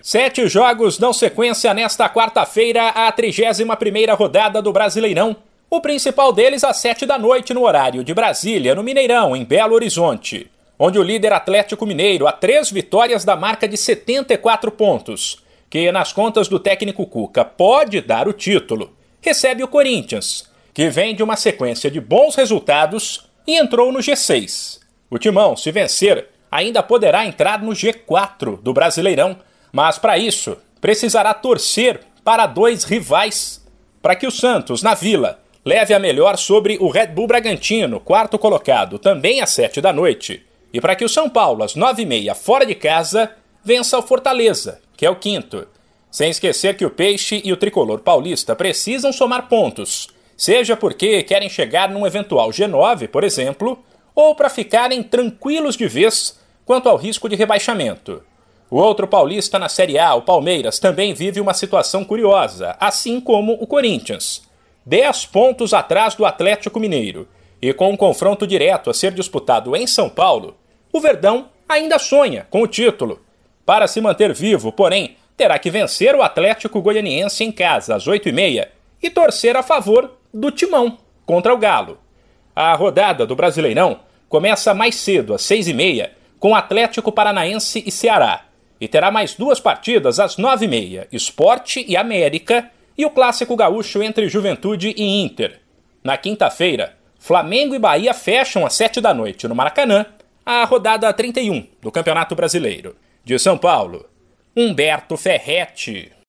Sete jogos dão sequência nesta quarta-feira à 31ª rodada do Brasileirão. O principal deles às sete da noite no horário de Brasília, no Mineirão, em Belo Horizonte, onde o líder Atlético Mineiro, a três vitórias da marca de 74 pontos, que nas contas do técnico Cuca pode dar o título, recebe o Corinthians, que vem de uma sequência de bons resultados e entrou no G6. O Timão, se vencer, ainda poderá entrar no G4 do Brasileirão mas para isso, precisará torcer para dois rivais para que o Santos, na Vila, leve a melhor sobre o Red Bull Bragantino, quarto colocado, também às sete da noite, e para que o São Paulo, às nove e meia, fora de casa, vença o Fortaleza, que é o quinto. Sem esquecer que o Peixe e o Tricolor Paulista precisam somar pontos, seja porque querem chegar num eventual G9, por exemplo, ou para ficarem tranquilos de vez quanto ao risco de rebaixamento. O outro paulista na Série A, o Palmeiras, também vive uma situação curiosa, assim como o Corinthians. 10 pontos atrás do Atlético Mineiro. E com um confronto direto a ser disputado em São Paulo, o Verdão ainda sonha com o título. Para se manter vivo, porém, terá que vencer o Atlético Goianiense em casa às 8h30 e torcer a favor do Timão contra o Galo. A rodada do Brasileirão começa mais cedo, às 6h30, com Atlético Paranaense e Ceará e terá mais duas partidas às nove e meia, Esporte e América, e o clássico gaúcho entre Juventude e Inter. Na quinta-feira, Flamengo e Bahia fecham às sete da noite no Maracanã a rodada 31 do Campeonato Brasileiro. De São Paulo, Humberto Ferretti.